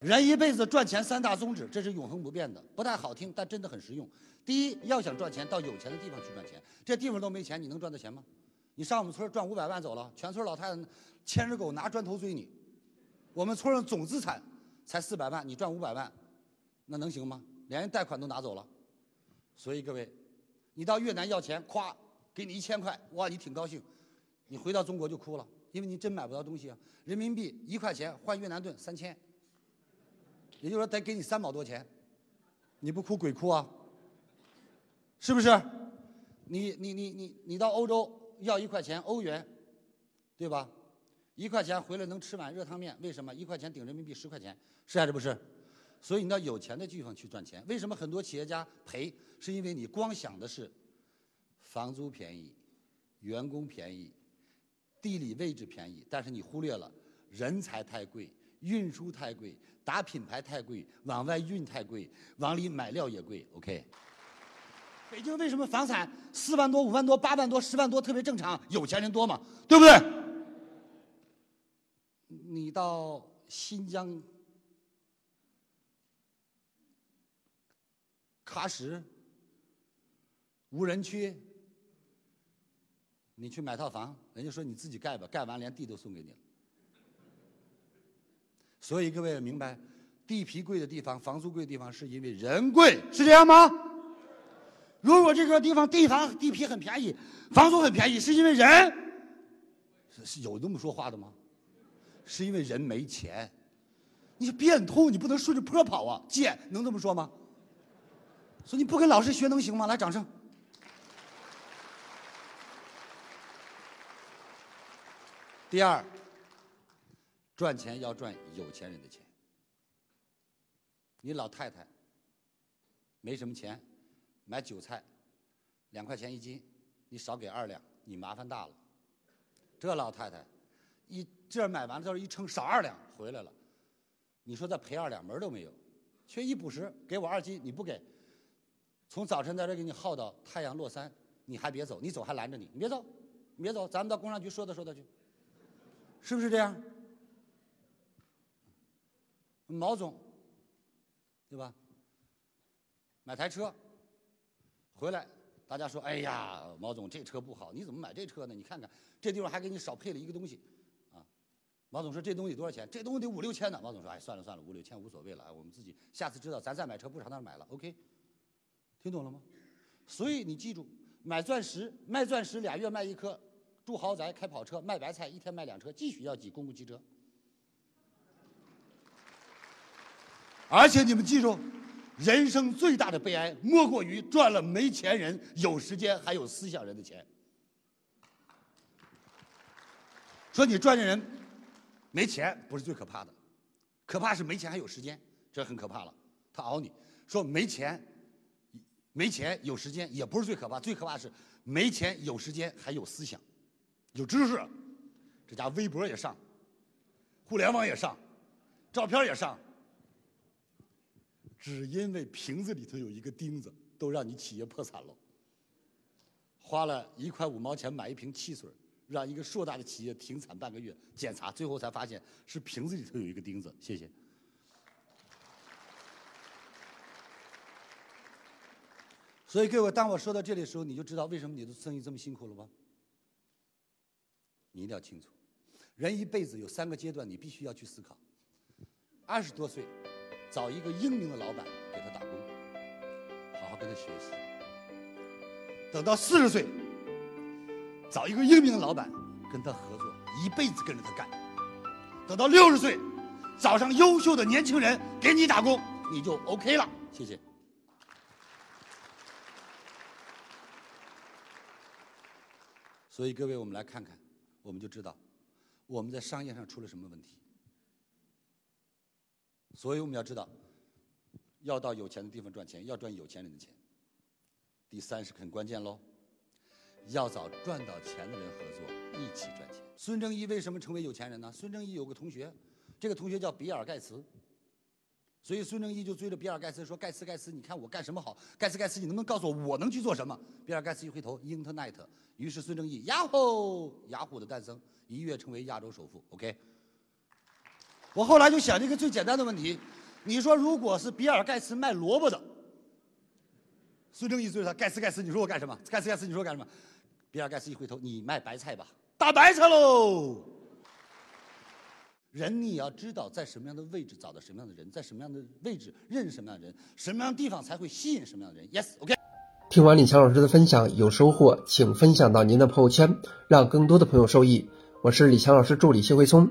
人一辈子赚钱三大宗旨，这是永恒不变的，不太好听，但真的很实用。第一，要想赚钱，到有钱的地方去赚钱。这地方都没钱，你能赚到钱吗？你上我们村赚五百万走了，全村老太太牵着狗拿砖头追你。我们村上总资产才四百万，你赚五百万，那能行吗？连贷款都拿走了。所以各位，你到越南要钱，咵给你一千块，哇，你挺高兴。你回到中国就哭了，因为你真买不到东西啊。人民币一块钱换越南盾三千。也就是说，得给你三毛多钱，你不哭鬼哭啊？是不是？你你你你你到欧洲要一块钱欧元，对吧？一块钱回来能吃碗热汤面，为什么？一块钱顶人民币十块钱，是还是不是？所以你到有钱的地方去赚钱。为什么很多企业家赔？是因为你光想的是房租便宜、员工便宜、地理位置便宜，但是你忽略了人才太贵。运输太贵，打品牌太贵，往外运太贵，往里买料也贵。OK。北京为什么房产四万多、五万多、八万多、十万多特别正常？有钱人多嘛，对不对？你到新疆喀什无人区，你去买套房，人家说你自己盖吧，盖完连地都送给你了。所以各位明白，地皮贵的地方，房租贵的地方，是因为人贵，是这样吗？如果这个地方地房地皮很便宜，房租很便宜，是因为人是有那么说话的吗？是因为人没钱。你变通，你不能顺着坡跑啊！贱，能这么说吗？所以你不跟老师学能行吗？来，掌声。第二。赚钱要赚有钱人的钱。你老太太没什么钱，买韭菜两块钱一斤，你少给二两，你麻烦大了。这老太太一这买完了之后一称少二两回来了，你说再赔二两门都没有，缺一补十，给我二斤你不给，从早晨在这给你耗到太阳落山，你还别走，你走还拦着你，你别走，你别走，咱们到工商局说道说道去，是不是这样？毛总，对吧？买台车回来，大家说：“哎呀，毛总这车不好，你怎么买这车呢？你看看这地方还给你少配了一个东西，啊。”毛总说：“这东西多少钱？这东西得五六千呢。”毛总说：“哎，算了算了，五六千无所谓了，我们自己下次知道，咱再买车不朝那儿买了。”OK，听懂了吗？所以你记住，买钻石卖钻石俩月卖一颗，住豪宅开跑车卖白菜一天卖两车，继续要挤公共汽车。而且你们记住，人生最大的悲哀莫过于赚了没钱人有时间还有思想人的钱。说你赚的人没钱不是最可怕的，可怕是没钱还有时间，这很可怕了。他熬你说没钱，没钱有时间也不是最可怕，最可怕是没钱有时间还有思想，有知识，这家微博也上，互联网也上，照片也上。只因为瓶子里头有一个钉子，都让你企业破产了。花了一块五毛钱买一瓶汽水，让一个硕大的企业停产半个月，检查最后才发现是瓶子里头有一个钉子。谢谢。所以各位，当我说到这里的时候，你就知道为什么你的生意这么辛苦了吗？你一定要清楚，人一辈子有三个阶段，你必须要去思考。二十多岁。找一个英明的老板给他打工，好好跟他学习。等到四十岁，找一个英明的老板跟他合作，一辈子跟着他干。等到六十岁，找上优秀的年轻人给你打工，你就 OK 了。谢谢。所以各位，我们来看看，我们就知道我们在商业上出了什么问题。所以我们要知道，要到有钱的地方赚钱，要赚有钱人的钱。第三是很关键喽，要找赚到钱的人合作，一起赚钱。孙正义为什么成为有钱人呢？孙正义有个同学，这个同学叫比尔盖茨，所以孙正义就追着比尔盖茨说：“盖茨，盖茨，你看我干什么好？盖茨，盖茨，你能不能告诉我我能去做什么？”比尔盖茨一回头，Internet。于是孙正义，雅虎，雅虎的诞生，一跃成为亚洲首富。OK。我后来就想了一个最简单的问题：你说如果是比尔盖茨卖萝卜的，孙正义追他，盖茨盖茨，你说我干什么？盖茨盖茨，你说我干什么？比尔盖茨一回头，你卖白菜吧，大白菜喽。人你要知道在什么样的位置找到什么样的人，在什么样的位置认识什么样的人，什么样的地方才会吸引什么样的人。Yes，OK。听完李强老师的分享有收获，请分享到您的朋友圈，让更多的朋友受益。我是李强老师助理谢慧聪。